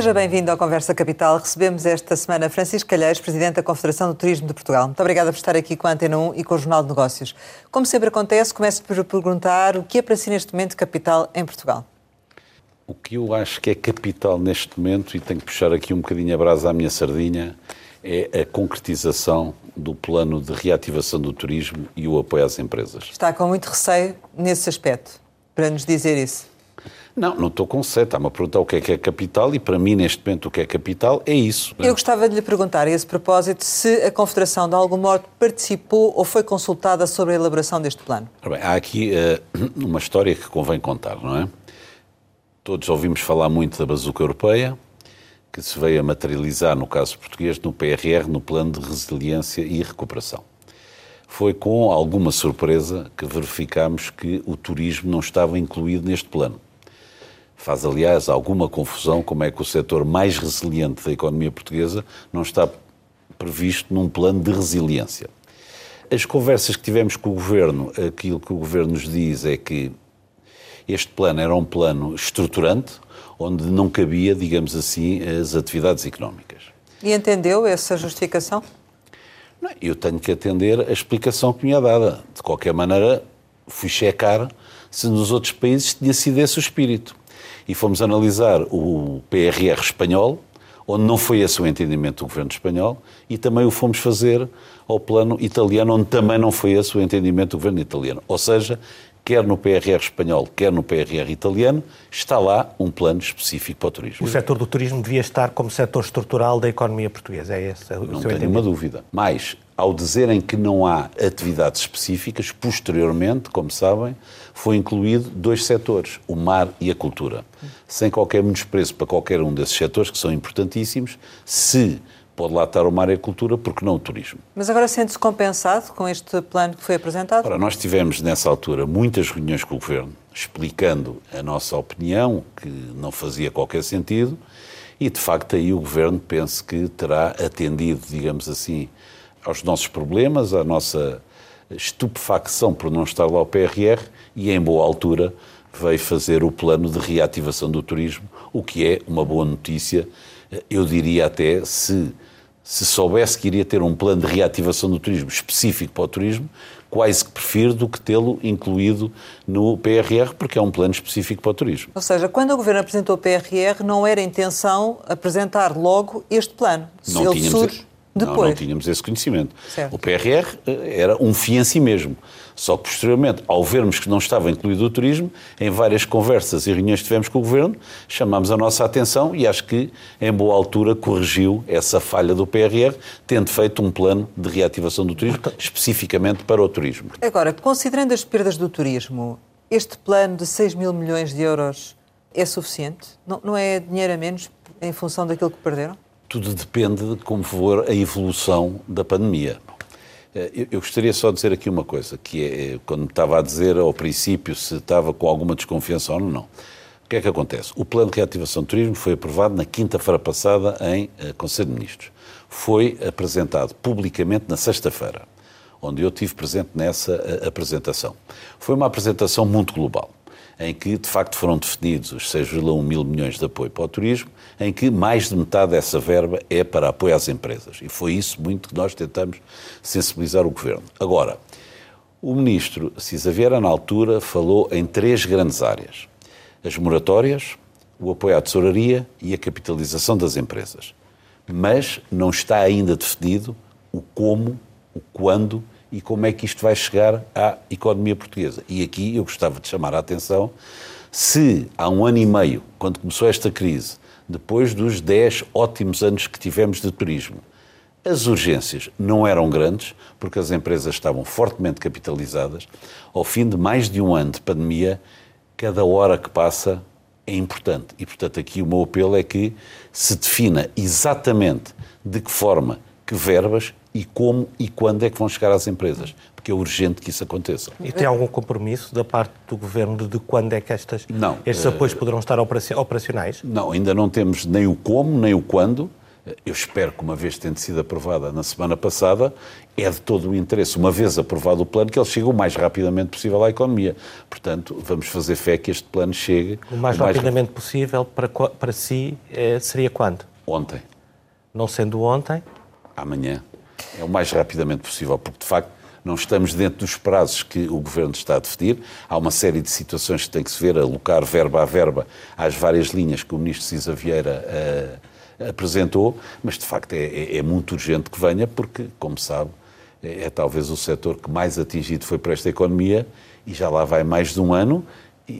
Seja bem-vindo ao Conversa Capital. Recebemos esta semana Francisco Calheiros, Presidente da Confederação do Turismo de Portugal. Muito obrigada por estar aqui com a Antena 1 e com o Jornal de Negócios. Como sempre acontece, começo por perguntar o que é para si neste momento capital em Portugal? O que eu acho que é capital neste momento, e tenho que puxar aqui um bocadinho a brasa à minha sardinha, é a concretização do plano de reativação do turismo e o apoio às empresas. Está com muito receio nesse aspecto, para nos dizer isso? Não, não estou com sete. Está-me a perguntar o que é que é capital e, para mim, neste momento, o que é capital é isso. Eu gostava de lhe perguntar, a esse propósito, se a Confederação, de algum modo, participou ou foi consultada sobre a elaboração deste plano. Bem, há aqui uh, uma história que convém contar, não é? Todos ouvimos falar muito da bazuca europeia, que se veio a materializar, no caso português, no PRR, no Plano de Resiliência e Recuperação. Foi com alguma surpresa que verificámos que o turismo não estava incluído neste plano. Faz, aliás, alguma confusão como é que o setor mais resiliente da economia portuguesa não está previsto num plano de resiliência. As conversas que tivemos com o Governo, aquilo que o Governo nos diz é que este plano era um plano estruturante, onde não cabia, digamos assim, as atividades económicas. E entendeu essa justificação? Não, eu tenho que atender a explicação que me é dada. De qualquer maneira, fui checar se nos outros países tinha sido esse o espírito. E fomos analisar o PRR espanhol, onde não foi esse o entendimento do governo espanhol, e também o fomos fazer ao plano italiano, onde também não foi esse o entendimento do governo italiano. Ou seja, quer no PRR espanhol, quer no PRR italiano, está lá um plano específico para o turismo. O setor do turismo devia estar como setor estrutural da economia portuguesa, é esse o não tenho uma dúvida. Mas, ao dizerem que não há atividades específicas, posteriormente, como sabem, foi incluído dois setores, o mar e a cultura. Sem qualquer menospreço para qualquer um desses setores, que são importantíssimos, se pode lá estar o mar e a cultura, porque não o turismo. Mas agora sente-se compensado com este plano que foi apresentado? Ora, nós tivemos nessa altura muitas reuniões com o Governo, explicando a nossa opinião, que não fazia qualquer sentido, e de facto aí o Governo penso que terá atendido, digamos assim, aos nossos problemas, à nossa estupefacção por não estar lá o PRR, e em boa altura veio fazer o plano de reativação do turismo, o que é uma boa notícia. Eu diria até se se soubesse que iria ter um plano de reativação do turismo específico para o turismo, quase que prefiro do que tê-lo incluído no PRR, porque é um plano específico para o turismo. Ou seja, quando o Governo apresentou o PRR, não era intenção apresentar logo este plano. Não Ele tínhamos surge depois. Não, não tínhamos esse conhecimento. Certo. O PRR eh, era um fim em si mesmo. Só que, posteriormente, ao vermos que não estava incluído o turismo, em várias conversas e reuniões que tivemos com o Governo, chamámos a nossa atenção e acho que, em boa altura, corrigiu essa falha do PRR, tendo feito um plano de reativação do turismo, especificamente para o turismo. Agora, considerando as perdas do turismo, este plano de 6 mil milhões de euros é suficiente? Não, não é dinheiro a menos em função daquilo que perderam? Tudo depende de como for a evolução da pandemia. Eh, Eu gostaria só de dizer aqui uma coisa, que é, quando me estava a dizer ao princípio se estava com alguma desconfiança ou não. O que é que acontece? O Plano de Reativação do Turismo foi aprovado na quinta-feira passada em eh, Conselho de Ministros. Foi apresentado publicamente na sexta-feira, onde eu tive presente nessa eh, apresentação. Foi uma apresentação muito global em que de facto foram definidos os 6,1 mil milhões de apoio para o turismo, em que mais de metade dessa verba é para apoio às empresas. E foi isso muito que nós tentamos sensibilizar o Governo. Agora, o Ministro Cisa Vieira, na altura, falou em três grandes áreas. As moratórias, o apoio à tesouraria e a capitalização das empresas. Mas não está ainda definido o como, o quando e como é que isto vai chegar à economia portuguesa. E aqui eu gostava de chamar a atenção se há um ano e meio, quando começou esta crise, depois dos 10 ótimos anos que tivemos de turismo, as urgências não eram grandes, porque as empresas estavam fortemente capitalizadas. Ao fim de mais de um ano de pandemia, cada hora que passa é importante. E, portanto, aqui o meu apelo é que se defina exatamente de que forma, que verbas e como e quando é que vão chegar às empresas, porque é urgente que isso aconteça. E tem algum compromisso da parte do Governo de, quando é que estas, Não, estes eh, apoios poderão estar operaci- operacionais? Não, ainda não temos nem o como, nem o quando. eu espero que, uma vez tendo sido aprovada na semana passada, é de todo o interesse, uma vez aprovado o plano, que ele chegue o mais rapidamente possível à economia. Portanto, vamos fazer fé que este plano chegue... O mais, o mais rapidamente possível, para, para si, é, seria quando? Ontem. Não sendo ontem? Amanhã. É o mais rapidamente possível, porque, de facto, não estamos dentro dos prazos que o Governo está a definir. Há uma série de situações que tem que se ver, alocar verba a verba às várias linhas que o Ministro Cisa Vieira uh, apresentou, mas de facto é, é, é, muito urgente que venha, porque, como sabe, é, é talvez o setor que mais atingido foi por esta economia e já lá vai mais de um ano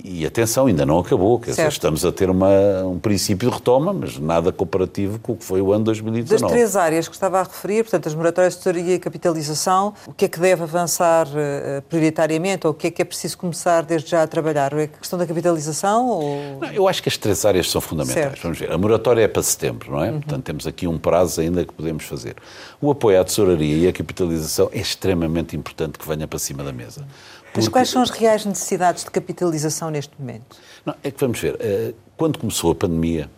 e, atenção, ainda não acabou. Quer dizer, estamos a ter uma, um princípio de retoma, mas nada comparativo com o que foi o ano 2019. Das três áreas que estava a referir, portanto, as moratórias de tesouraria e capitalização, o que é que deve avançar uh, prioritariamente ou o que é que é preciso começar desde já a trabalhar? É a questão da capitalização? Ou... Não, eu acho que as três áreas são fundamentais. Certo. Vamos ver. A moratória é para setembro, não é? Uhum. Portanto, temos aqui um prazo ainda que podemos fazer. O apoio à tesouraria e a capitalização é extremamente importante que venha para cima da mesa. Mas quais são as reais necessidades de capitalização neste momento? Não, é que vamos ver, eh, quando começou a pandemia,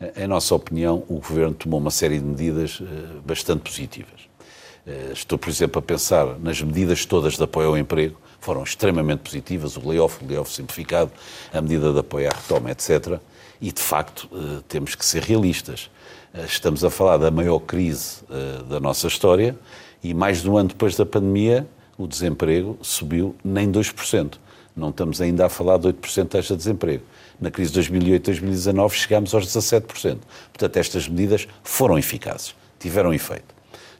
eh, em nossa opinião, o Governo tomou uma série de medidas eh, bastante positivas. Estou, por exemplo, a pensar nas medidas todas de apoio ao emprego, foram extremamente positivas, o layoff, o layoff simplificado, a medida de apoio à retoma, etc. E, de facto, temos que ser realistas. Estamos a falar da maior crise da nossa história e, mais de um ano depois da pandemia, o desemprego subiu nem 2%. Não estamos ainda a falar de 8% de taxa de desemprego. Na crise de 2008-2019 chegámos aos 17%. Portanto, estas medidas foram eficazes, tiveram efeito.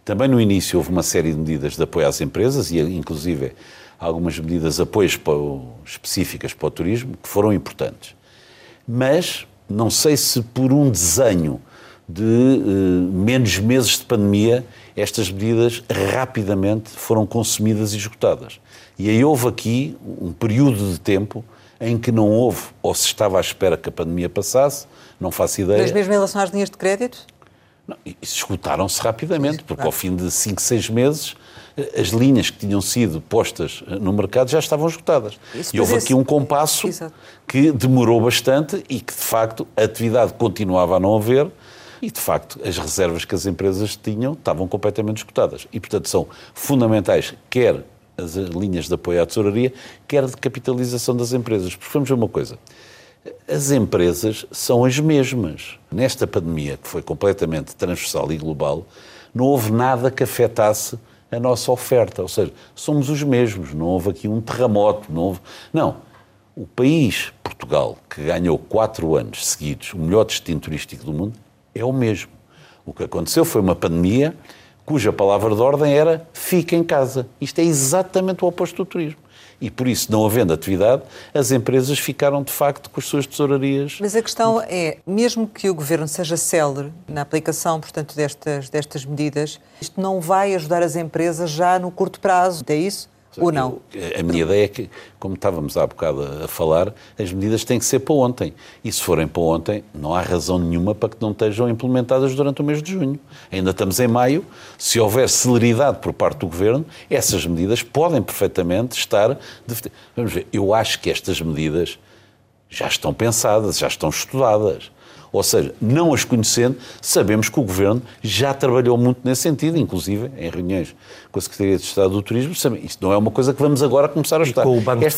Também no início houve uma série de medidas de apoio às empresas e, inclusive, algumas medidas de apoio específicas para o turismo que foram importantes. Mas não sei se por um desenho de uh, menos meses de pandemia estas medidas rapidamente foram consumidas e esgotadas. E aí houve aqui um período de tempo em que não houve, ou se estava à espera que a pandemia passasse, não faço ideia. Mas mesmo em relação às linhas de crédito? Não, esgotaram-se rapidamente, porque ao fim de 5, 6 meses eh, as linhas que tinham sido postas eh, no mercado já estavam esgotadas. Isso, e houve aqui um compasso Exato. que demorou bastante e que, de facto, a atividade continuava a não haver e, de facto, as reservas que as empresas tinham estavam completamente esgotadas. E, portanto, são fundamentais, quer as linhas de apoio à tesouraria, quer de capitalização das empresas. Porque vamos ver uma coisa. As empresas são as mesmas. Nesta pandemia, que foi completamente transversal e global, não houve nada que afetasse a nossa oferta. Ou seja, somos os mesmos. Não houve aqui um terremoto. Não. Não. O país, Portugal, que ganhou quatro anos seguidos o melhor destino turístico do mundo, é o mesmo. O que aconteceu foi uma pandemia cuja palavra de ordem era fica em casa. Isto é exatamente o oposto do turismo. E por isso, não havendo atividade, as empresas ficaram de facto com as suas tesourarias. Mas a questão é, mesmo que o governo seja célere na aplicação, portanto, destas, destas medidas, isto não vai ajudar as empresas já no curto prazo, é isso? Ou não? Eu, a minha ideia é que, como estávamos há bocado a falar, as medidas têm que ser para ontem. E se forem para ontem, não há razão nenhuma para que não estejam implementadas durante o mês de junho. Ainda estamos em maio. Se houver celeridade por parte do Governo, essas medidas podem perfeitamente estar. Vamos ver, eu acho que estas medidas já estão pensadas, já estão estudadas. Ou seja, não as conhecendo, sabemos que o Governo já trabalhou muito nesse sentido, inclusive em reuniões com a Secretaria de Estado do Turismo. Isto não é uma coisa que vamos agora começar a estudar.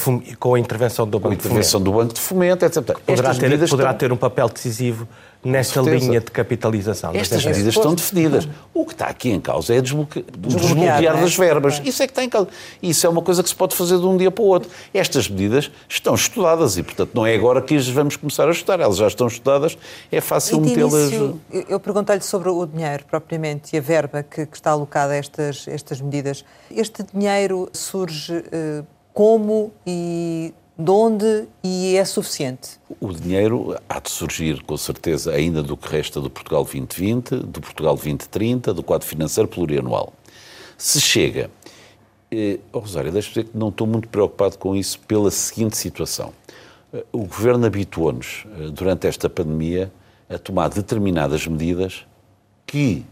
Com, com a intervenção do Banco, com a intervenção do Banco de Fomento, etc. Poderá, ter, poderá estão... ter um papel decisivo nesta linha de capitalização. Estas medidas estão definidas. O que está aqui em causa é desbloque... desbloquear, desbloquear das verbas. Isso é que está em causa. Isso é uma coisa que se pode fazer de um dia para o outro. Estas medidas estão estudadas e, portanto, não é agora que as vamos começar a estudar. Elas já estão estudadas, é fácil metê-las... Eu perguntei-lhe sobre o dinheiro, propriamente, e a verba que, que está alocada a estas, estas medidas. Este dinheiro surge uh, como e de onde e é suficiente? O dinheiro há de surgir, com certeza, ainda do que resta do Portugal 2020, do Portugal 2030, do quadro financeiro plurianual. Se chega. Eh, oh, Rosário, deixa-me dizer que não estou muito preocupado com isso pela seguinte situação. Eh, o governo habituou-nos, eh, durante esta pandemia, a tomar determinadas medidas que,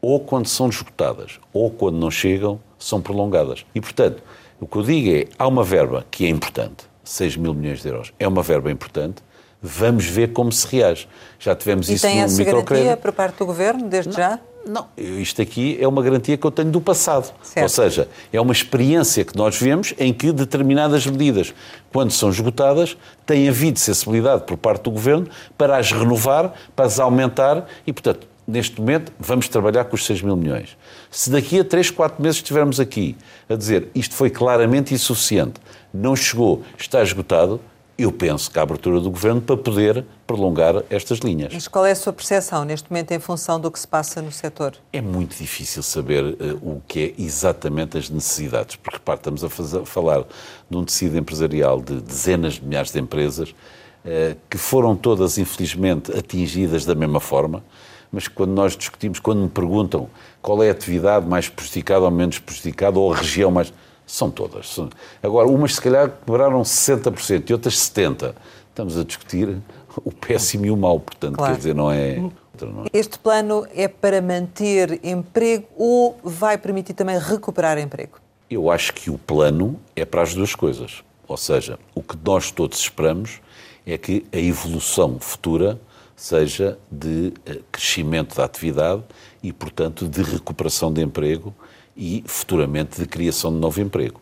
ou quando são esgotadas, ou quando não chegam, são prolongadas. E, portanto, o que eu digo é, há uma verba que é importante, 6 mil milhões de euros. É uma verba importante, Vamos ver como se reage. Já tivemos e isso tem no essa microcrédito. garantia por parte do Governo, desde não, já? Não, isto aqui é uma garantia que eu tenho do passado. Certo. Ou seja, é uma experiência que nós vemos em que determinadas medidas, quando são esgotadas, tem havido sensibilidade por parte do Governo para as renovar, para as aumentar e, portanto, neste momento, vamos trabalhar com os 6 mil milhões. Se daqui a 3, 4 meses estivermos aqui a dizer isto foi claramente insuficiente, não chegou, está esgotado, eu penso que a abertura do Governo para poder prolongar estas linhas. Mas qual é a sua percepção neste momento em função do que se passa no setor? É muito difícil saber uh, o que é exatamente as necessidades, porque repare, estamos a, fazer, a, falar de um tecido empresarial de dezenas de milhares de empresas uh, que foram todas, infelizmente, atingidas da mesma forma, mas quando nós discutimos, quando me perguntam qual é a atividade mais prejudicada ou menos prejudicada, ou a região mais são todas. Agora, umas se calhar quebraram 60% e outras 70%. Estamos a discutir o péssimo e o mau, portanto, claro. quer dizer, não é, não é. Este plano é para manter emprego ou vai permitir também recuperar emprego? Eu acho que o plano é para as duas coisas. Ou seja, o que nós todos esperamos é que a evolução futura seja de eh, crescimento da atividade e, portanto, de recuperação de emprego e futuramente de criação de novo emprego.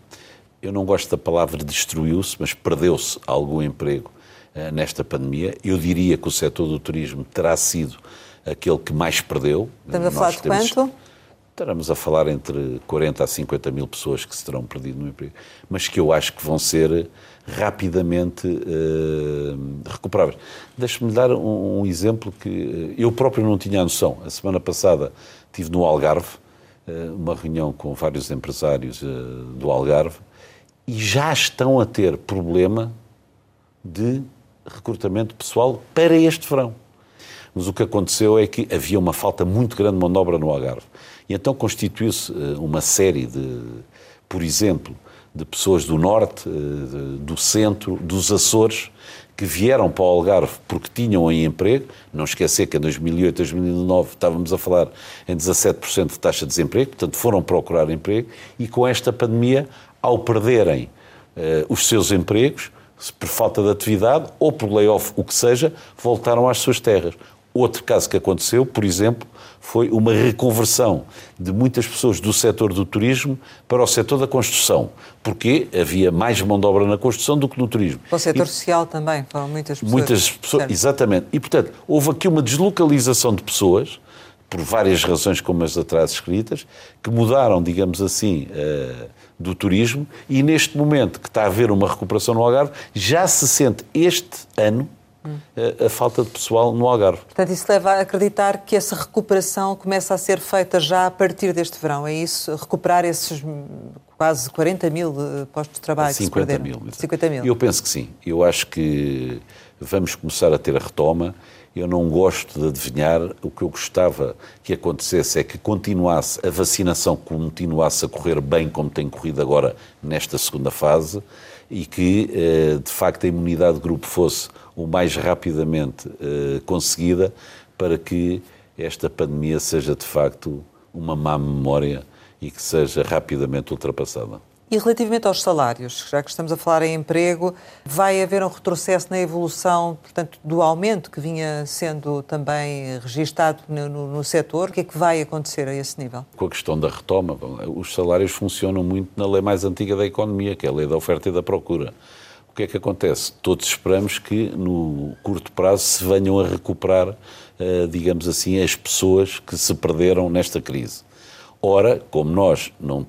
Eu não gosto da palavra destruiu-se, mas perdeu-se algum emprego uh, nesta pandemia. Eu diria que o setor do turismo terá sido aquele que mais perdeu. Estamos a falar de temos... quanto? Estaremos a falar entre 40 a 50 mil pessoas que se terão perdido no emprego, mas que eu acho que vão ser rapidamente uh, recuperáveis. Deixe-me dar um, um, exemplo que eu próprio não tinha noção. A semana passada estive no Algarve, eh, uma reunião com vários empresários eh, do Algarve e já estão a ter problema de recrutamento pessoal para este verão. Mas o que aconteceu é que havia uma falta muito grande de mão de obra no Algarve. E então constituiu-se eh, uma série de, por exemplo, de pessoas do norte, do centro, dos Açores, que vieram para o Algarve porque tinham em emprego, não esquecer que em 2008, 2009 estávamos a falar em 17% de taxa de desemprego, portanto foram procurar emprego e com esta pandemia, ao perderem uh, os seus empregos, por falta de atividade ou por layoff, o que seja, voltaram às suas terras. Outro caso que aconteceu, por exemplo, foi uma reconversão de muitas pessoas do setor do turismo para o setor da construção, porque havia mais mão de obra na construção do que no turismo. Para o setor e, social também, foram muitas pessoas. Muitas pessoas, certo. exatamente. E, portanto, houve aqui uma deslocalização de pessoas, por várias razões como as atrás escritas, que mudaram, digamos assim, uh, do turismo e neste momento que está a haver uma recuperação no Algarve, já se sente este ano a, a, falta de pessoal no Algarve. Portanto, isso leva a acreditar que essa recuperação começa a ser feita já a partir deste verão, é isso? Recuperar esses quase 40 mil eh, postos de trabalho 50 mil, 50 mil. Eu penso que sim. Eu acho que vamos começar a ter a retoma. Eu não gosto de adivinhar. O que eu gostava que acontecesse é que continuasse a vacinação, continuasse a correr bem como tem corrido agora nesta segunda fase e que, eh, de facto, a imunidade de grupo fosse o mais rapidamente uh, conseguida para que esta pandemia seja de facto uma má memória e que seja rapidamente ultrapassada. E relativamente aos salários, já que estamos a falar em emprego, vai haver um retrocesso na evolução, portanto, do aumento que vinha sendo também registado no, no, no setor? O que é que vai acontecer a esse nível? Com a questão da retoma, os salários funcionam muito na lei mais antiga da economia, que é a lei da oferta e da procura. O que é que acontece? Todos esperamos que no curto prazo se venham a recuperar, eh, digamos assim, as pessoas que se perderam nesta crise. Ora, como nós não,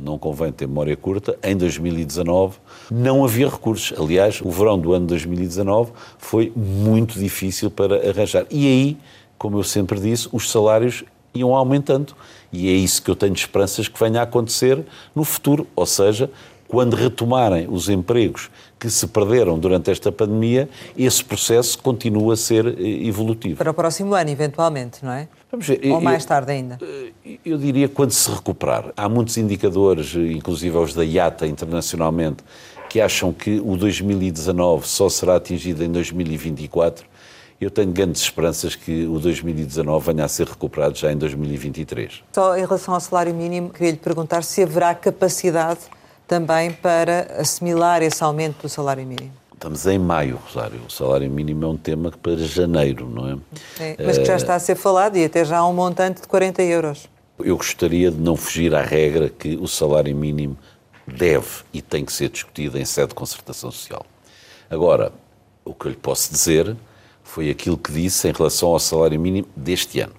não convém ter memória curta, em 2019 não havia recursos. Aliás, o verão do ano 2019 foi muito difícil para arranjar. E aí, como eu sempre disse, os salários iam aumentando. E é isso que eu tenho esperanças que venha a acontecer no futuro. Ou seja, quando retomarem os empregos que se perderam durante esta pandemia, esse processo continua a ser eh, evolutivo. Para o próximo ano, eventualmente, não é? Ver. Ou mais tarde ainda? Eh, eu diria quando se recuperar. Há muitos indicadores, inclusive os da IATA internacionalmente, que acham que o 2019 só será atingido em 2024. Eu tenho grandes esperanças que o 2019 venha a ser recuperado já em 2023. Só em relação ao salário mínimo, queria lhe perguntar se haverá capacidade também para assimilar esse aumento do salário mínimo? Estamos em maio, Rosário. O salário mínimo é um tema para janeiro, não é? é mas que já está a ser falado e até já há um montante de 40 euros. Eu gostaria de não fugir à regra que o salário mínimo deve e tem que ser discutido em sede de concertação social. Agora, o que eu lhe posso dizer foi aquilo que disse em relação ao salário mínimo deste ano.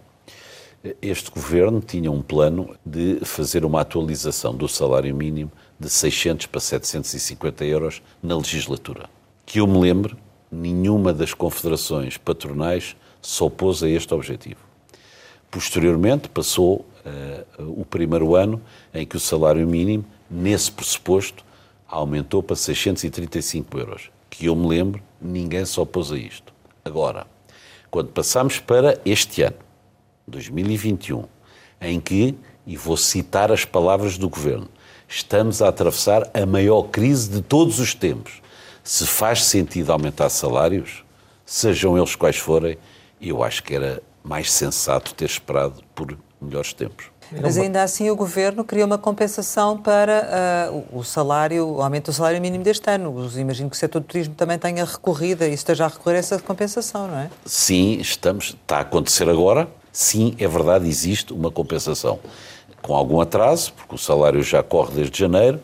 Este governo tinha um plano de fazer uma atualização do salário mínimo de 600 para 750 euros na legislatura que eu me lembre, nenhuma das confederações patronais se opôs a este objetivo. Posteriormente, passou uh, o primeiro ano em que o salário mínimo, nesse pressuposto, aumentou para 635 euros. Que eu me lembro, ninguém se opôs a isto. Agora, quando passamos para este ano, 2021, em que, e vou citar as palavras do Governo, estamos a atravessar a maior crise de todos os tempos se faz sentido aumentar salários, sejam eles quais forem, eu acho que era mais sensato ter esperado por melhores tempos. Mas ainda assim o Governo criou uma compensação para uh, o salário, o aumento do salário mínimo deste ano. Imagino que o setor do turismo também tenha recorrido e esteja a recorrer a essa compensação, não é? Sim, estamos, está a acontecer agora. Sim, é verdade, existe uma compensação. Com algum atraso, porque o salário já corre desde janeiro,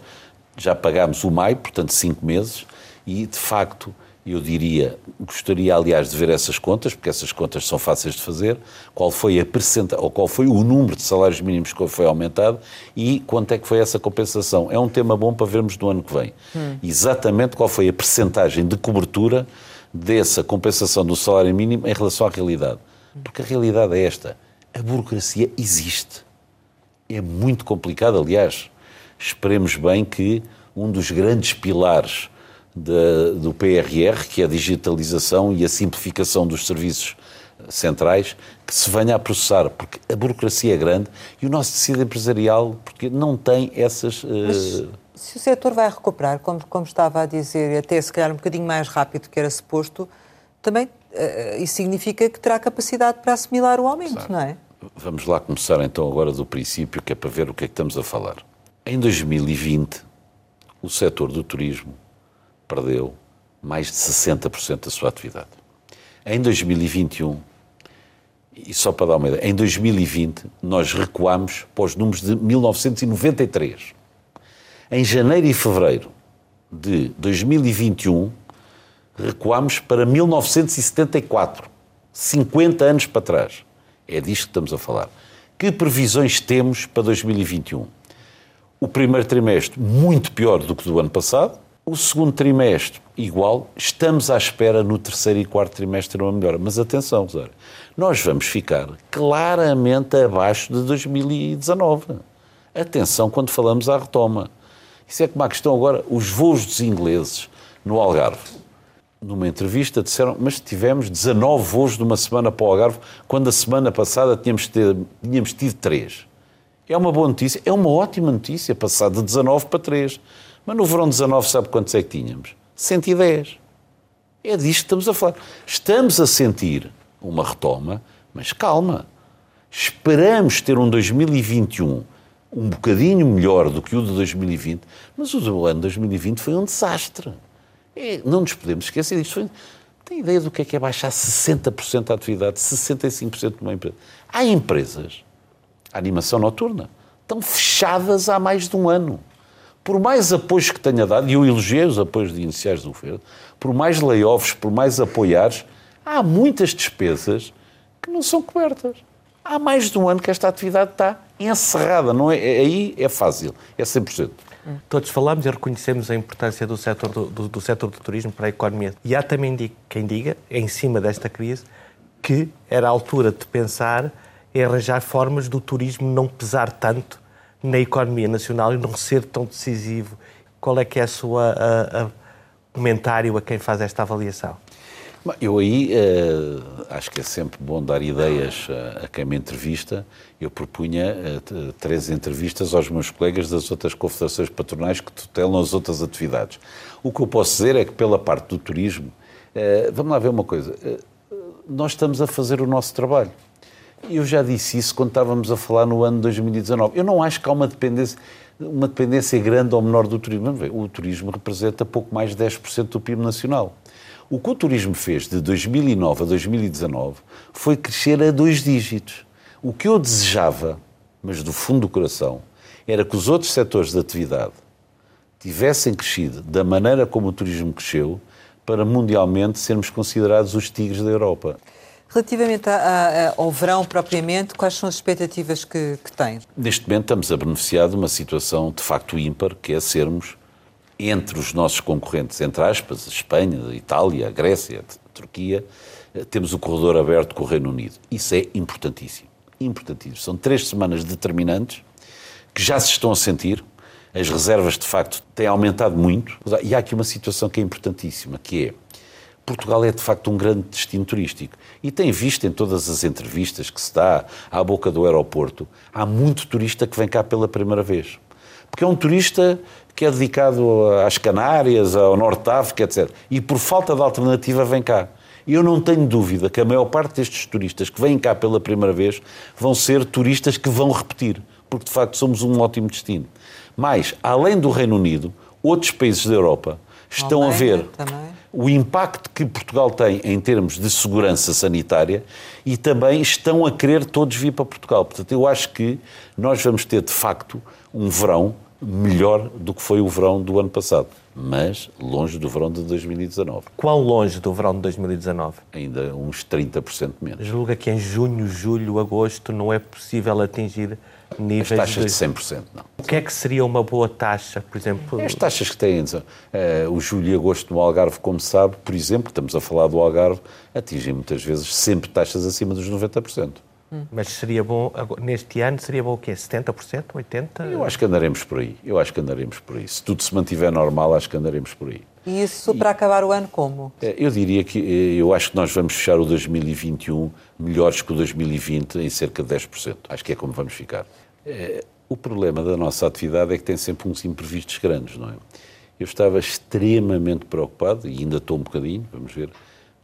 já pagámos o maio, portanto cinco meses, e, de facto, eu diria, gostaria, aliás, de ver essas contas, porque essas contas são fáceis de fazer, qual foi a percentagem, ou qual foi o número de salários mínimos que foi aumentado e quanto é que foi essa compensação. É um tema bom para vermos no ano que vem. Hum. Exatamente qual foi a percentagem de cobertura dessa compensação do salário mínimo em relação à realidade. Porque a realidade é esta. A burocracia existe. É muito complicado, aliás. Esperemos bem que um dos grandes pilares de, do PRR, que é a digitalização e a simplificação dos serviços centrais, que se venha a processar, porque a burocracia é grande e o nosso tecido empresarial porque não tem essas. Uh... se o setor vai recuperar, como, como estava a dizer, até se calhar um bocadinho mais rápido que era suposto, também uh, isso significa que terá capacidade para assimilar o aumento, Sabe. não é? Vamos lá começar então agora do princípio, que é para ver o que é que estamos a falar. Em 2020, o setor do turismo perdeu mais de 60% da sua atividade. Em 2021, e só para dar uma ideia, em 2020 nós recuamos para os números de 1993. Em janeiro e fevereiro de 2021, recuamos para 1974, 50 anos para trás. É disto que estamos a falar. Que previsões temos para 2021? O primeiro trimestre muito pior do que do ano passado, o segundo trimestre, igual. Estamos à espera no terceiro e quarto trimestre uma melhora. Mas atenção, Rosário, nós vamos ficar claramente abaixo de 2019. Atenção quando falamos à retoma. Isso é como a questão agora, os voos dos ingleses no Algarve. Numa entrevista disseram, mas tivemos 19 voos de uma semana para o Algarve, quando a semana passada tínhamos, ter, tínhamos tido 3. É uma boa notícia, é uma ótima notícia, passar de 19 para 3. Mas no verão 19, sabe quantos é que tínhamos? 110. É disto que estamos a falar. Estamos a sentir uma retoma, mas calma. Esperamos ter um 2021 um bocadinho melhor do que o de 2020, mas o do ano 2020 foi um desastre. Não nos podemos esquecer disto. Foi, tem ideia do que é que é baixar 60% da atividade, 65% de uma empresa? Há empresas, a animação noturna, estão fechadas há mais de um ano por mais apoios que tenha dado, e eu elogiei os apoios de iniciais do governo, por mais layoffs, por mais apoiares, há muitas despesas que não são cobertas. Há mais de um ano que esta atividade está encerrada, não é? é aí é fácil, é 100%. Todos falamos e reconhecemos a importância do setor do, do, do setor do turismo para a economia. E há também quem diga, em cima desta crise, que era a altura de pensar em arranjar formas do turismo não pesar tanto na economia nacional e não ser tão decisivo. Qual é que é a sua a, a comentário a quem faz esta avaliação? Eu aí uh, acho que é sempre bom dar ideias a, a quem me entrevista. Eu propunha uh, três entrevistas aos meus colegas das outras confederações patronais que tutelam as outras atividades. O que eu posso dizer é que, pela parte do turismo, uh, vamos lá ver uma coisa: nós estamos a fazer o nosso trabalho. Eu já disse isso quando estávamos a falar no ano 2019. Eu não acho que há uma dependência. uma dependência grande ou menor do turismo. O turismo representa pouco mais de 10% do PIB nacional. O que o turismo fez de 2009 a 2019 foi crescer a dois dígitos. O que eu desejava, mas do fundo do coração, era que os outros setores de atividade tivessem crescido da maneira como o turismo cresceu para mundialmente sermos considerados os tigres da Europa. Relativamente a, a, ao verão propriamente, quais são as expectativas que, que tem? Neste momento estamos a beneficiar de uma situação de facto ímpar, que é sermos entre os nossos concorrentes, entre aspas, a Espanha, a Itália, a Grécia, a Turquia, eh, temos o corredor aberto com o Reino Unido. Isso é importantíssimo. Importantíssimo. São três semanas determinantes que já se estão a sentir. As reservas, de facto, têm aumentado muito. E há aqui uma situação que é importantíssima, que é Portugal é de facto um grande destino turístico. E tem visto em todas as entrevistas que se dá à boca do aeroporto, há muito turista que vem cá pela primeira vez. Porque é um turista que é dedicado às Canárias, ao Norte de África, etc. E por falta de alternativa vem cá. E eu não tenho dúvida que a maior parte destes turistas que vêm cá pela primeira vez vão ser turistas que vão repetir, porque de facto somos um ótimo destino. Mas, além do Reino Unido, outros países da Europa estão a ver também. o impacto que Portugal tem em termos de segurança sanitária e também estão a querer todos vir para Portugal. Portanto, eu acho que nós vamos ter, de facto, um verão melhor do que foi o verão do ano passado, mas longe do verão de 2019. Quão longe do verão de 2019? Ainda uns 30% menos. Julga que em junho, julho, agosto não é possível atingir níveis As taxas de, de 100%, não. O que é que seria uma boa taxa, por exemplo? As taxas que têm, uh, o julho e agosto no Algarve, como sabe, por exemplo, estamos a falar do Algarve, atingem muitas vezes sempre taxas acima dos 90%. Hum. Mas seria bom, neste ano, seria bom o quê? 70%, 80%? Eu acho que andaremos por aí. Eu acho que andaremos por aí. Se tudo se mantiver normal, acho que andaremos por aí. E isso para acabar o ano como? É, eu diria que eh, eu acho que nós vamos fechar o 2021 melhores que o 2020 em cerca de 10%. Acho que é como vamos ficar. É, o problema da nossa atividade é que tem sempre uns imprevistos grandes, não é? Eu estava extremamente preocupado, e ainda estou um bocadinho, vamos ver,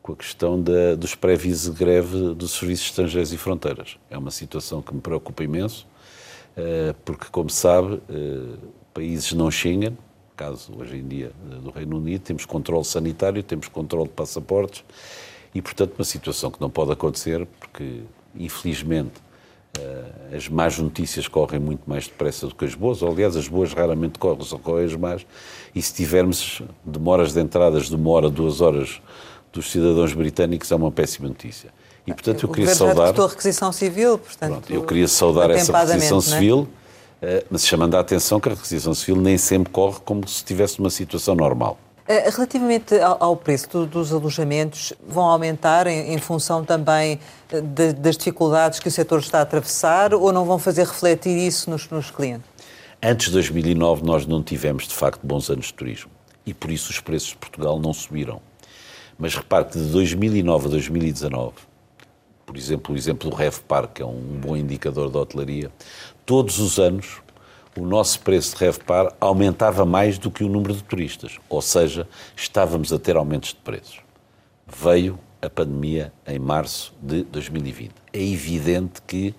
com a questão da, dos prévios de greve dos serviços estrangeiros e fronteiras. É uma situação que me preocupa imenso, eh, porque, como sabe, eh, países não Schengen, caso hoje em dia eh, do Reino Unido, temos controle sanitário, temos controle de passaportes e, portanto, uma situação que não pode acontecer, porque, infelizmente, as más notícias correm muito mais depressa do que as boas, ou, aliás, as boas raramente correm, só correm as más, e se tivermos demoras de entradas de uma hora, duas horas dos cidadãos britânicos é uma péssima notícia. E, portanto, eu queria saudar... a requisição civil, portanto... Pronto, eu queria saudar essa requisição é? civil, é? mas chamando a atenção que a requisição civil nem sempre corre como se estivesse numa situação normal. Eh, relativamente ao preço dos alojamentos, vão aumentar em, função também eh, das dificuldades que o setor está a atravessar ou não vão fazer refletir isso nos, nos clientes? Antes de 2009 nós não tivemos, de facto, bons anos de turismo e por isso os preços de Portugal não subiram. Mas repare que de 2009 a 2019, por exemplo, o exemplo do RevPar, que é um bom indicador da hotelaria, todos os anos o nosso preço de RevPar aumentava mais do que o número de turistas, ou seja, estávamos a ter aumentos de preços. Veio a pandemia em março de 2020. É evidente que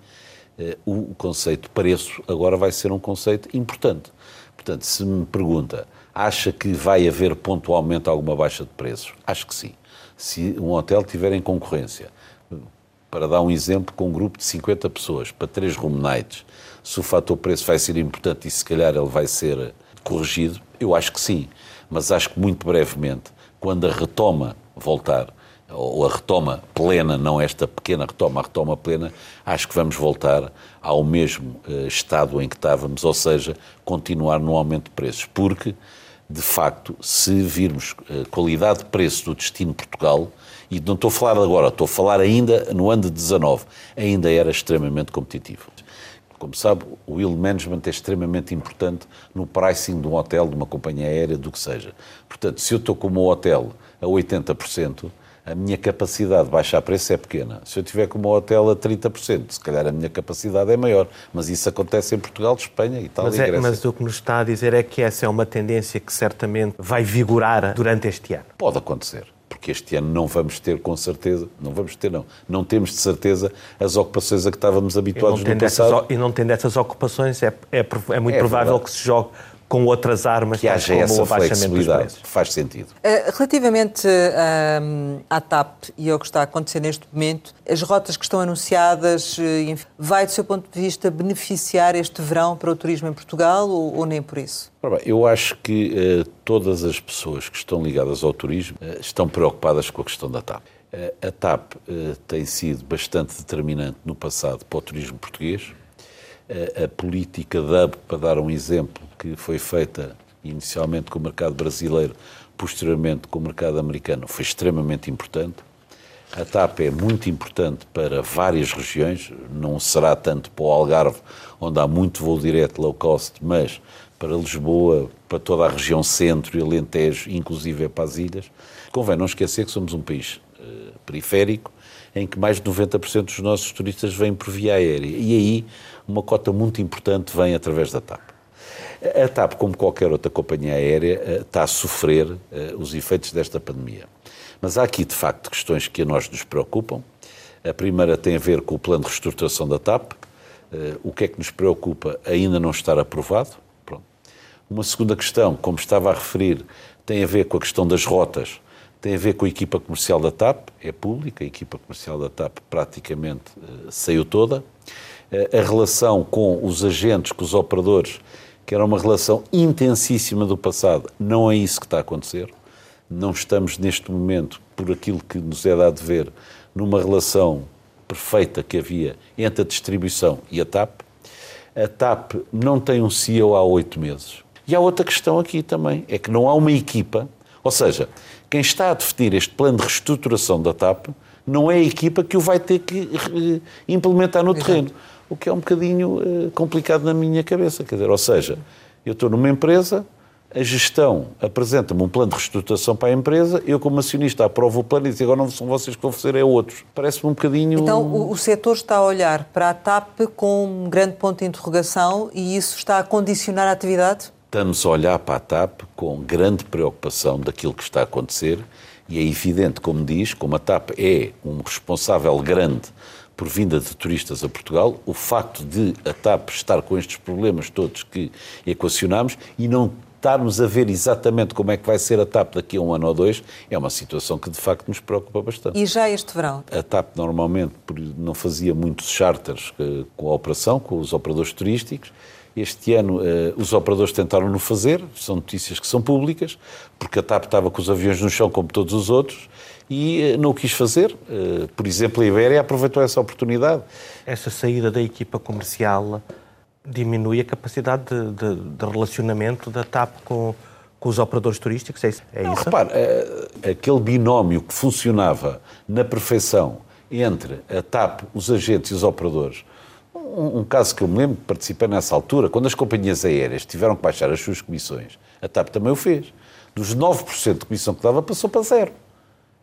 eh, o conceito preço agora vai ser um conceito importante. Portanto, se me pergunta, Acha que vai haver pontualmente alguma baixa de preços? Acho que sim. Se um hotel tiver em concorrência, para dar um exemplo, com um grupo de 50 pessoas, para três room nights, se o fator preço vai ser importante e se calhar ele vai ser corrigido, eu acho que sim. Mas acho que muito brevemente, quando a retoma voltar, ou a retoma plena, não esta pequena retoma, a retoma plena, acho que vamos voltar ao mesmo uh, estado em que estávamos, ou seja, continuar no aumento de preços, porque de facto, se virmos eh, qualidade de preço do destino Portugal, e não estou a falar agora, estou a falar ainda no ano de 19, ainda era extremamente competitivo. Como sabe, o yield management é extremamente importante no pricing de um hotel, de uma companhia aérea, do que seja. Portanto, se eu estou com um hotel a 80%, a minha capacidade de baixar preço é pequena. Se eu tiver como hotel a 30%, se calhar a minha capacidade é maior. Mas isso acontece em Portugal, Espanha, Itália mas é, e Grécia. Mas o que nos está a dizer é que essa é uma tendência que certamente vai vigorar durante este ano. Pode acontecer porque este ano não vamos ter com certeza, não vamos ter não, não temos de certeza as ocupações a que estávamos habituados no passado. E não tendo essas ocupações, é, é, é muito é provável verdade. que se jogue com outras armas que haja essa flexibilidade. Faz sentido. Uh, relativamente uh, à TAP e ao que está a acontecer neste momento, as rotas que estão anunciadas, uh, vai, do seu ponto de vista, beneficiar este verão para o turismo em Portugal ou, ou nem por isso? Eu acho que todas as pessoas que estão ligadas ao turismo estão preocupadas com a questão da TAP. A TAP tem sido bastante determinante no passado para o turismo português a, política DUB, para dar um exemplo, que foi feita inicialmente com o mercado brasileiro, posteriormente com o mercado americano, foi extremamente importante. A TAP é muito importante para várias regiões, não será tanto para o Algarve, onde há muito voo direto low cost, mas para Lisboa, para toda a região centro e Alentejo, inclusive para as ilhas. Convém não esquecer que somos um país uh, periférico, em que mais de 90% dos nossos turistas vêm por via aérea. E aí uma cota muito importante vem através da TAP. A TAP, como qualquer outra companhia aérea, eh, está a sofrer eh, os efeitos desta pandemia. Mas há aqui, de facto, questões que a nós nos preocupam. A primeira tem a ver com o plano de reestruturação da TAP. Eh, o que é que nos preocupa ainda não estar aprovado. Pronto. Uma segunda questão, como estava a referir, tem a ver com a questão das rotas, tem a ver com a equipa comercial da TAP, é pública, a equipa comercial da TAP praticamente saiu toda a relação com os agentes, com os operadores, que era uma relação intensíssima do passado, não é isso que está a acontecer. Não estamos neste momento, por aquilo que nos é dado ver, numa relação perfeita que havia entre a distribuição e a TAP. A TAP não tem um CEO há oito meses. E há outra questão aqui também, é que não há uma equipa, ou seja, quem está a definir este plano de reestruturação da TAP não é a equipa que o vai ter que implementar no Exato. terreno o que é um bocadinho uh, complicado na minha cabeça. Quer dizer, ou seja, eu estou numa empresa, a gestão apresenta-me um plano de reestruturação para a empresa, eu como acionista aprovo o plano e digo agora não são vocês que vão fazer, é outros. Parece-me um bocadinho... Então o, o setor está a olhar para a TAP com um grande ponto de interrogação e isso está a condicionar a atividade? Estamos a olhar para a TAP com grande preocupação daquilo que está a acontecer e é evidente, como diz, como a TAP é um responsável grande por vinda de turistas a Portugal, o facto de a TAP estar com estes problemas todos que equacionamos e não estarmos a ver exatamente como é que vai ser a TAP daqui a um ano ou dois, é uma situação que de facto nos preocupa bastante. E já este verão? A TAP normalmente não fazia muitos charters eh, com a operação, com os operadores turísticos. Este ano eh, os operadores tentaram no fazer, são notícias que são públicas, porque a TAP estava com os aviões no chão como todos os outros, e eh, não o quis fazer. Eh, por exemplo, a Ibéria aproveitou essa oportunidade. Essa saída da equipa comercial diminui a capacidade de, de, de relacionamento da TAP com, com os operadores turísticos? É isso? É não? Repare, aquele binómio que funcionava na perfeição entre a TAP, os agentes e os operadores, um, um, caso que eu me lembro, participei nessa altura, quando as companhias aéreas tiveram que baixar as suas comissões, a TAP também o fez. Dos 9% de comissão que dava, passou para zero.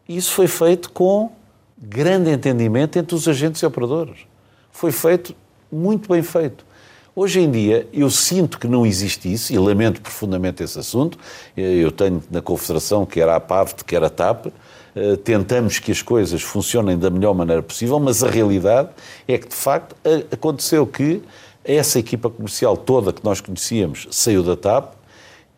E isso foi feito com grande entendimento entre os agentes e operadores. Foi feito muito bem feito. Hoje em dia, eu sinto que não existe isso e lamento profundamente esse assunto. Eu tenho na Confederação, quer a PAVT, quer a TAP, tentamos que as coisas funcionem da melhor maneira possível, mas a realidade é que, de facto, aconteceu que essa equipa comercial toda que nós conhecíamos saiu da TAP,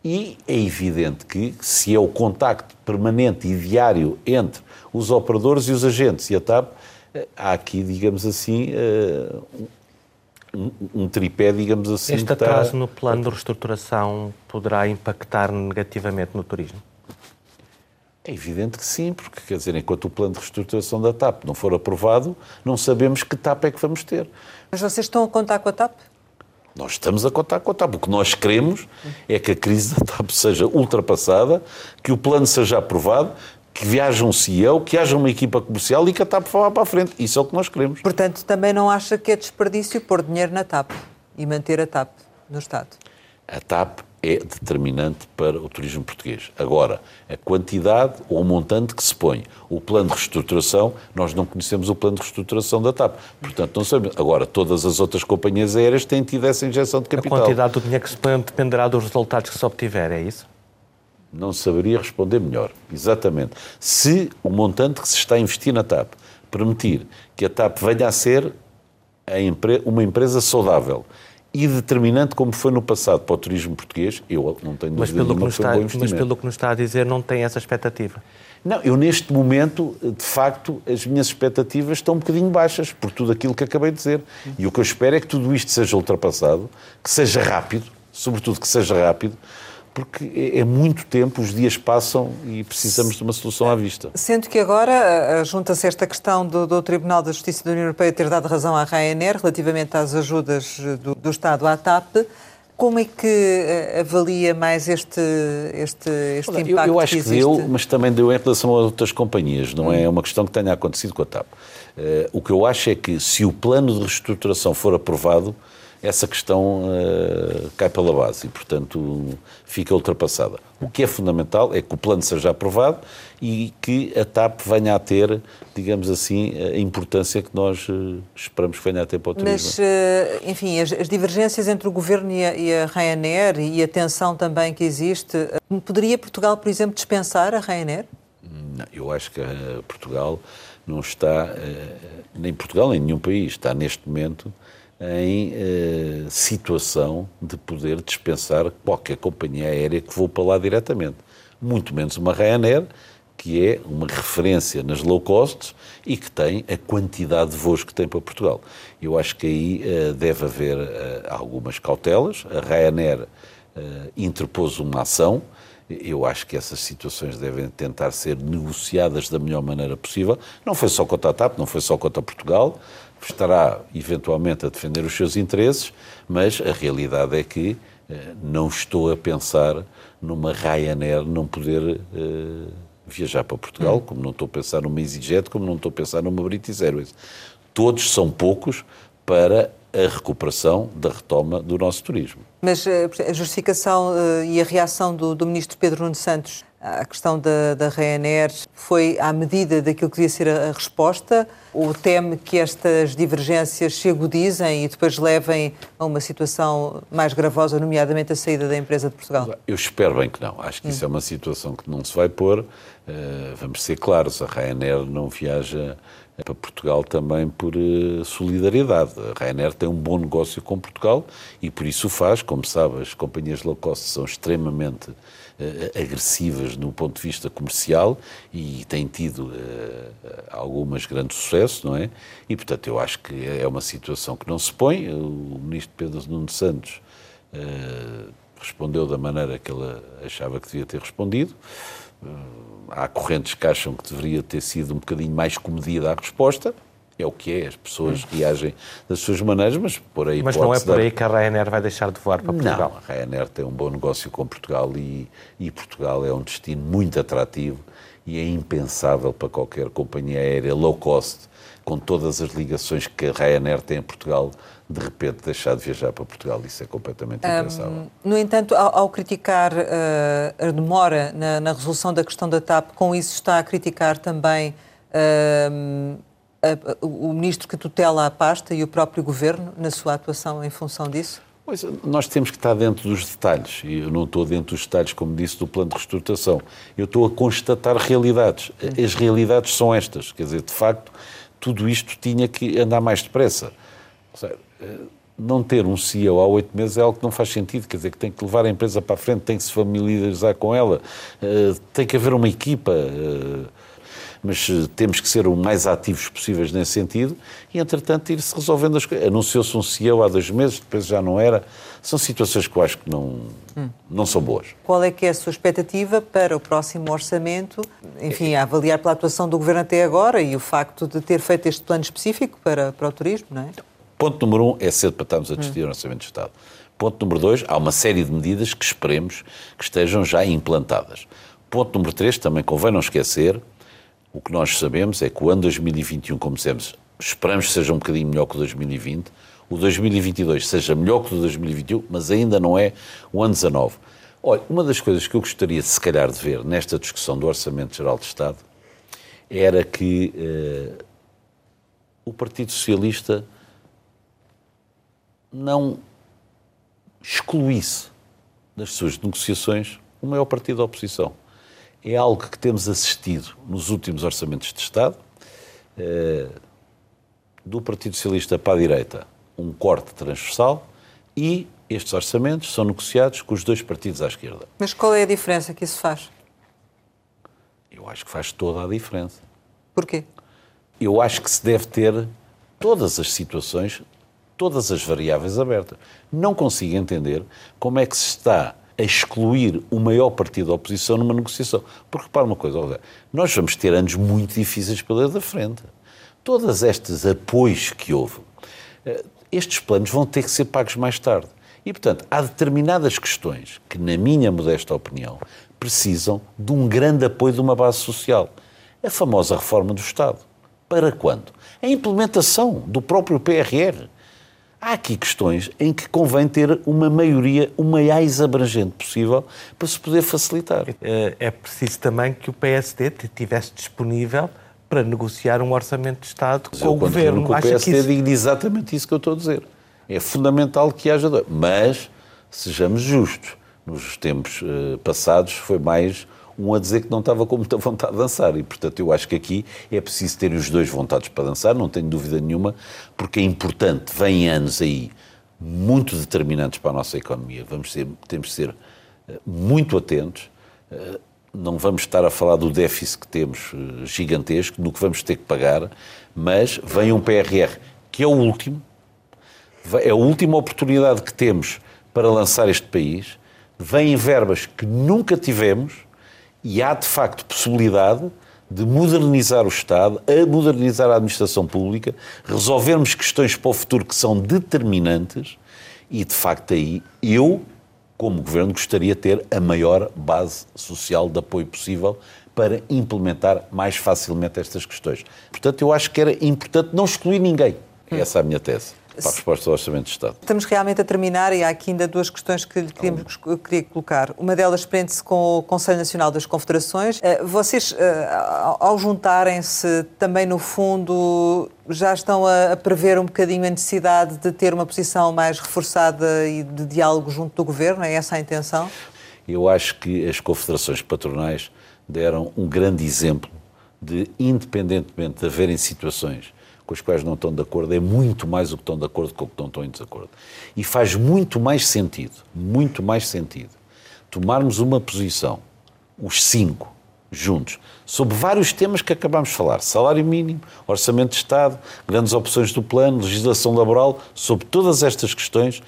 e é evidente que, se é o contacto permanente e diário entre os operadores e os agentes e a TAP, eh, há aqui, digamos assim, eh, um, um tripé, digamos assim. Este atraso está... no plano de reestruturação poderá impactar negativamente no turismo? É evidente que sim, porque quer dizer, enquanto o plano de reestruturação da TAP não for aprovado, não sabemos que TAP é que vamos ter. Mas vocês estão a contar com a TAP? Nós estamos a contar com a TAP. O que nós queremos é que a crise da TAP seja ultrapassada, que o plano seja aprovado, que viaje um CEO, que haja uma equipa comercial e que a TAP vá para a frente. Isso é o que nós queremos. Portanto, também não acha que é desperdício pôr dinheiro na TAP e manter a TAP no Estado? A TAP é determinante para o turismo português. Agora, a quantidade ou o montante que se põe, o plano de reestruturação, nós não conhecemos o plano de reestruturação da TAP. Portanto, não sabemos. Agora, todas as outras companhias aéreas têm tido essa injeção de capital. A quantidade do dinheiro que se põe dependerá dos resultados que se obtiver, é isso? Não saberia responder melhor. Exatamente. Se o montante que se está a investir na TAP permitir que a TAP venha a ser uma empresa saudável e determinante como foi no passado para o turismo português, eu não tenho dúvida mas pelo que está, um Mas pelo que nos está a dizer, não tem essa expectativa? Não, eu neste momento, de facto, as minhas expectativas estão um bocadinho baixas por tudo aquilo que acabei de dizer. E o que eu espero é que tudo isto seja ultrapassado, que seja rápido, sobretudo que seja rápido, porque é, é muito tempo, os dias passam e precisamos de uma solução à vista. Sendo que agora junta-se esta questão do, do, Tribunal da Justiça da União Europeia ter dado razão à Ryanair relativamente às ajudas do, do Estado à TAP, como é que eh, avalia mais este, este, este Olha, impacto? Eu, eu acho que, que deu, mas também deu em relação a outras companhias, não é hum. é uma questão que tenha acontecido com a TAP. Uh, o que eu acho é que se o plano de reestruturação for aprovado, essa questão uh, cai pela base e, portanto, fica ultrapassada. O que é fundamental é que o plano seja aprovado e que a TAP venha a ter, digamos assim, a importância que nós uh, esperamos que venha a ter para o turismo. Mas, uh, enfim, as, as, divergências entre o Governo e a, e a Ryanair e a tensão também que existe, poderia Portugal, por exemplo, dispensar a Ryanair? Não, eu acho que Portugal não está, nem Portugal nem nenhum país, está neste momento em eh, situação de poder dispensar qualquer companhia aérea que vou para lá diretamente. Muito menos uma Ryanair, que é uma referência nas low costs e que tem a quantidade de voos que tem para Portugal. Eu acho que aí eh, deve haver eh, algumas cautelas. A Ryanair eh, interpôs uma ação. Eu acho que essas situações devem tentar ser negociadas da melhor maneira possível. Não foi só contra a TAP, não foi só contra Portugal estará eventualmente a defender os seus interesses, mas a realidade é que eh, não estou a pensar numa Ryanair não poder uh, viajar para Portugal, como não estou a pensar numa EasyJet, como não estou a pensar numa British Airways. Todos são poucos para a recuperação da retoma do nosso turismo. Mas eh, a justificação e a reação do, do ministro Pedro Nuno Santos à questão da, da Ryanair foi à medida daquilo que devia ser a, a resposta? Ou teme que estas divergências se agudizem e depois levem a uma situação mais gravosa, nomeadamente a saída da empresa de Portugal? Eu espero bem que não. Acho que hum. isso é uma situação que não se vai pôr. Uh, vamos ser claros, a Ryanair não viaja para Portugal também por uh, solidariedade. A Ryanair tem um bom negócio com Portugal e por isso faz. Como sabe, as companhias low cost são extremamente uh, agressivas no ponto de vista comercial e têm tido uh, algumas grandes sucesso, não é? E, portanto, eu acho que é uma situação que não se põe. O ministro Pedro Nuno Santos respondeu da maneira que ele achava que devia ter respondido. Há correntes que acham que deveria ter sido um bocadinho mais comedida a resposta é o que é, as pessoas reagem das suas maneiras, mas por aí Mas não é por aí que a Ryanair vai deixar de voar para Portugal? Não, a Ryanair tem um bom negócio com Portugal e, e Portugal é um destino muito atrativo e é impensável para qualquer companhia aérea low cost, com todas as ligações que a Ryanair tem a Portugal, de repente deixar de viajar para Portugal. Isso é completamente impensável. Um, no entanto, ao, ao criticar uh, a demora na, na, resolução da questão da TAP, com isso está a criticar também uh, o ministro que tutela a pasta e o próprio governo na sua atuação em função disso? Pois, nós temos que estar dentro dos detalhes, e eu não estou dentro dos detalhes, como disse, do plano de reestruturação. Eu estou a constatar realidades. As realidades são estas. Quer dizer, de facto, tudo isto tinha que andar mais depressa. Seja, não ter um CEO há oito meses é algo que não faz sentido. Quer dizer, que tem que levar a empresa para a frente, tem que se familiarizar com ela, eh, tem que haver uma equipa eh, mas eh, temos que ser o mais ativos possíveis nesse sentido e, entretanto, ir-se resolvendo as coisas. Anunciou-se um CEO há dois meses, depois já não era. São situações que eu acho que não, hum. não são boas. Qual é que é a sua expectativa para o próximo orçamento? Enfim, a avaliar pela atuação do Governo até agora e o facto de ter feito este plano específico para, para o turismo, não é? Ponto número um, é cedo para estarmos a discutir hum. o Orçamento de Estado. Ponto número dois, há uma série de medidas que esperemos que estejam já implantadas. Ponto número três, também convém não esquecer, o que nós sabemos é que o ano 2021, como dissemos, esperamos que seja um bocadinho melhor que o 2020, o 2022 seja melhor que o 2021, mas ainda não é o ano 19. Olha, uma das coisas que eu gostaria, se calhar, de ver nesta discussão do Orçamento Geral de Estado era que eh, o Partido Socialista não excluísse das suas negociações o maior partido da oposição. É algo que temos assistido nos últimos orçamentos de Estado. Eh, do Partido Socialista para a direita, um corte transversal e estes orçamentos são negociados com os dois partidos à esquerda. Mas qual é a diferença que isso faz? Eu acho que faz toda a diferença. Porquê? Eu acho que se deve ter todas as situações, todas as variáveis abertas. Não consigo entender como é que se está a excluir o maior partido da oposição numa negociação. Porque repara uma coisa, nós vamos ter anos muito difíceis pela da frente. Todos estes apoios que houve, eh, estes planos vão ter que ser pagos mais tarde. E, portanto, há determinadas questões que, na minha modesta opinião, precisam de um grande apoio de uma base social. A famosa reforma do Estado. Para quando? A implementação do próprio PRR. Há aqui questões em que convém ter uma maioria o mais abrangente possível para se poder facilitar. É, é preciso também que o PSD estivesse disponível para negociar um orçamento de Estado Mas com o Governo. Com o PSD isso... digo exatamente isso que eu estou a dizer. É fundamental que haja... Mas, sejamos justos, nos tempos uh, passados foi mais um a dizer que não estava com muita vontade de dançar. E, portanto, eu acho que aqui é preciso ter os dois vontades para dançar, não tenho dúvida nenhuma, porque é importante, vêm anos aí muito determinantes para a nossa economia. Vamos ser, temos de ser uh, muito atentos. Uh, não vamos estar a falar do déficit que temos gigantesco, do que vamos ter que pagar, mas vem um PRR que é o último, é a última oportunidade que temos para lançar este país vêm verbas que nunca tivemos e há de facto possibilidade de modernizar o Estado, a modernizar a administração pública, resolvermos questões para o futuro que são determinantes e de facto aí eu, como Governo, gostaria de ter a maior base social de apoio possível para implementar mais facilmente estas questões. Portanto, eu acho que era importante não excluir ninguém. Essa é a minha tese para a resposta ao Orçamento de Estado. Estamos realmente a terminar e há aqui ainda duas questões que lhe queríamos, queria colocar. Uma delas prende-se com o Conselho Nacional das Confederações. Eh, vocês, eh, ao juntarem-se, também no fundo já estão a prever um bocadinho a necessidade de ter uma posição mais reforçada e de diálogo junto do Governo? É essa a intenção? Eu acho que as confederações patronais deram um grande exemplo de, independentemente de haverem situações com as quais não estão de acordo é muito mais o que estão de acordo com o que não estão em desacordo. E faz muito mais sentido, muito mais sentido, tomarmos uma posição, os cinco, juntos, sobre vários temas que acabamos de falar: salário mínimo, orçamento de Estado, grandes opções do plano, legislação laboral, sobre todas estas questões,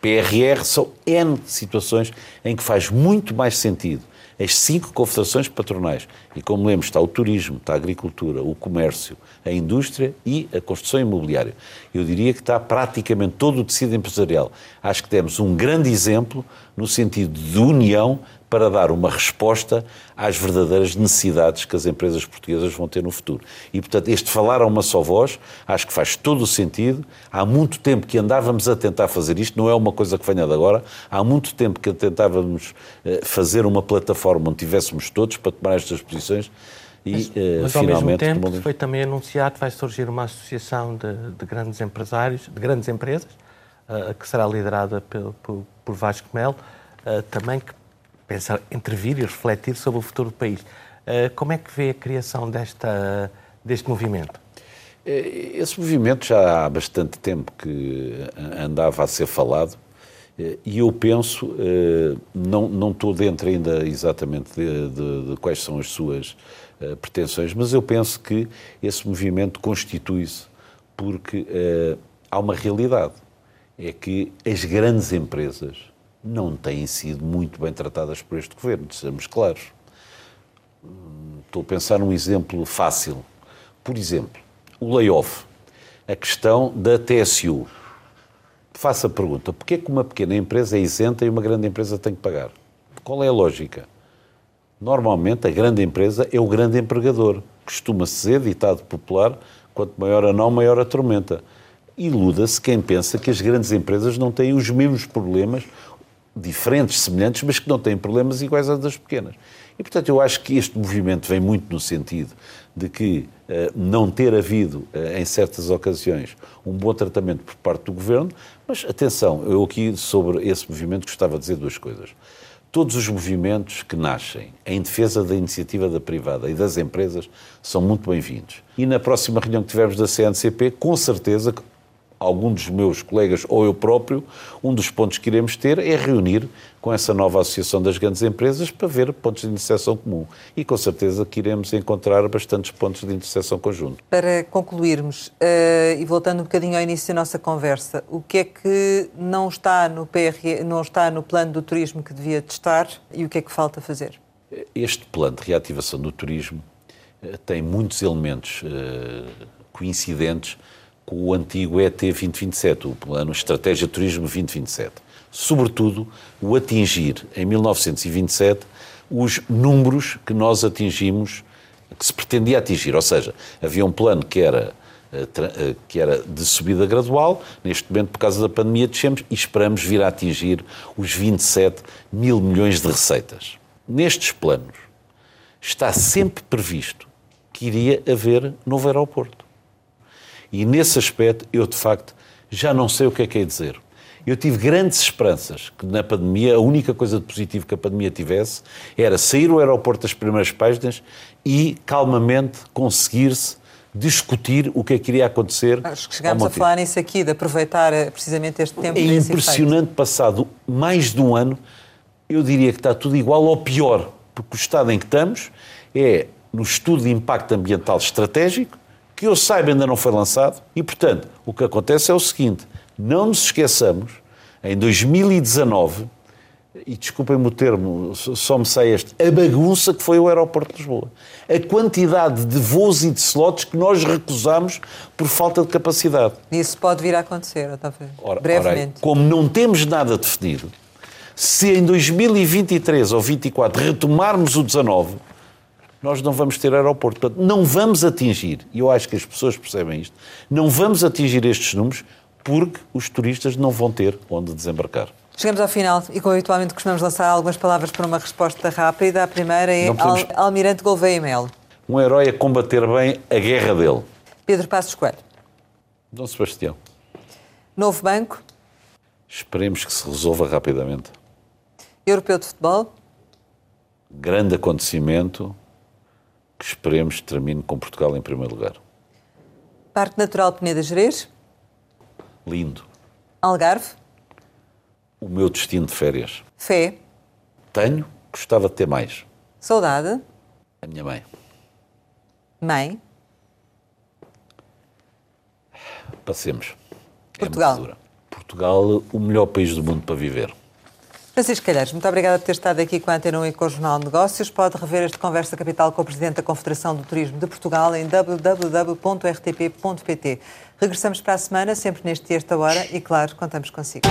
PRR, são N situações em que faz muito mais sentido as cinco confederações patronais. E como lemos, está o turismo, está a agricultura, o comércio, a indústria e a construção imobiliária. Eu diria que está praticamente todo o tecido empresarial. Acho que temos um grande exemplo no sentido de união para dar uma resposta às verdadeiras necessidades que as empresas portuguesas vão ter no futuro. E, portanto, este falar a uma só voz, acho que faz todo o sentido. Há muito tempo que andávamos a tentar fazer isto, não é uma coisa que venha de agora, há muito tempo que tentávamos eh, fazer uma plataforma onde tivéssemos todos para tomar estas posições. E, mas, eh, mas ao mesmo tempo foi também anunciado que vai surgir uma associação de, de grandes empresários, de grandes empresas, uh, que será liderada por, por, por Vasco Melo, uh, também que pensar, intervir e refletir sobre o futuro do país. Uh, como é que vê a criação desta, deste movimento? Eh, esse movimento já há bastante tempo que andava a ser falado eh, e eu penso, não, não estou dentro ainda exatamente de, de, de quais são as suas pretensões, mas eu penso que esse movimento constitui-se porque há uma realidade, é que as grandes empresas não têm sido muito bem tratadas por este governo, sejamos claros. Estou a pensar num exemplo fácil. Por exemplo, o layoff, a questão da TSU. Faça a pergunta: porquê que uma pequena empresa é isenta e uma grande empresa tem que pagar? Qual é a lógica? Normalmente, a grande empresa é o grande empregador. Costuma-se ditado popular, quanto maior a não, maior a tormenta. Iluda-se quem pensa que as grandes empresas não têm os mesmos problemas diferentes, semelhantes, mas que não têm problemas iguais aos das pequenas. E, portanto, eu acho que este movimento vem muito no sentido de que uh, não ter havido, uh, em certas ocasiões, um bom tratamento por parte do Governo, mas atenção, eu aqui sobre esse movimento gostava de dizer duas coisas. Todos os movimentos que nascem em defesa da iniciativa da privada e das empresas são muito bem-vindos. E na próxima reunião que tivermos da CNCP, com certeza algum dos meus colegas ou eu próprio, um dos pontos que iremos ter é reunir com essa nova Associação das Grandes Empresas para ver pontos de interseção comum. E com certeza que iremos encontrar bastantes pontos de interseção conjunto. Para concluirmos, uh, e voltando um bocadinho ao início da nossa conversa, o que é que não está no PRE, não está no plano do turismo que devia testar e o que é que falta fazer? Este plano de reativação do turismo uh, tem muitos elementos uh, coincidentes com o antigo ET 2027, o Plano Estratégia Turismo 2027. Sobretudo, o atingir, em 1927, os números que nós atingimos, que se pretendia atingir. Ou seja, havia um plano que era, eh, eh, que era de subida gradual, neste momento, por causa da pandemia, descemos e esperamos vir a atingir os 27 mil milhões de receitas. Nestes planos, está sempre previsto que iria haver novo aeroporto. E nesse aspecto, eu de facto já não sei o que é que é dizer. Eu tive grandes esperanças que na pandemia a única coisa de positivo que a pandemia tivesse era sair o aeroporto das primeiras páginas e calmamente conseguir-se discutir o que é que iria acontecer. Acho que chegámos a falar nisso aqui, de aproveitar eh, precisamente este tempo. É impressionante, passado mais de um ano, eu diria que está tudo igual ou pior, porque o estado em que estamos é no estudo de impacto ambiental estratégico, que eu saiba ainda não foi lançado, e portanto o que acontece é o seguinte: não nos esqueçamos, em 2019, e desculpem-me o termo, só me sei este, a bagunça que foi o aeroporto de Lisboa. A quantidade de voos e de slots que nós recusamos por falta de capacidade. Isso pode vir a acontecer, Otávio, ora, brevemente. Ora, como não temos nada definido, se em 2023 ou 2024 retomarmos o 19, nós não vamos ter aeroporto. Portanto, não vamos atingir, e eu acho que as pessoas percebem isto, não vamos atingir estes números porque os turistas não vão ter onde desembarcar. Chegamos ao final e, como habitualmente, costumamos lançar algumas palavras para uma resposta rápida. A primeira é podemos... Al Almirante Gouveia Melo. Um herói a combater bem a guerra dele. Pedro Passos Coelho. Dom Sebastião. Novo Banco. Esperemos que se resolva rapidamente. Europeu de Futebol. Grande acontecimento que esperemos termine com Portugal em primeiro lugar. Parque Natural Peneda Gerês. Lindo. Algarve. O meu destino de férias. Fé. Tenho, gostava de ter mais. Saudade. A minha mãe. Mãe. Passemos. É Portugal. É Portugal, o melhor país do mundo para viver. Francisco Calheiros, muito obrigada por ter estado aqui com a Antena 1 e com o Jornal de Negócios. Pode rever este Conversa Capital com o Presidente da Confederação do Turismo de Portugal em www.rtp.pt. Regressamos para a semana, sempre neste e esta hora, e claro, contamos consigo.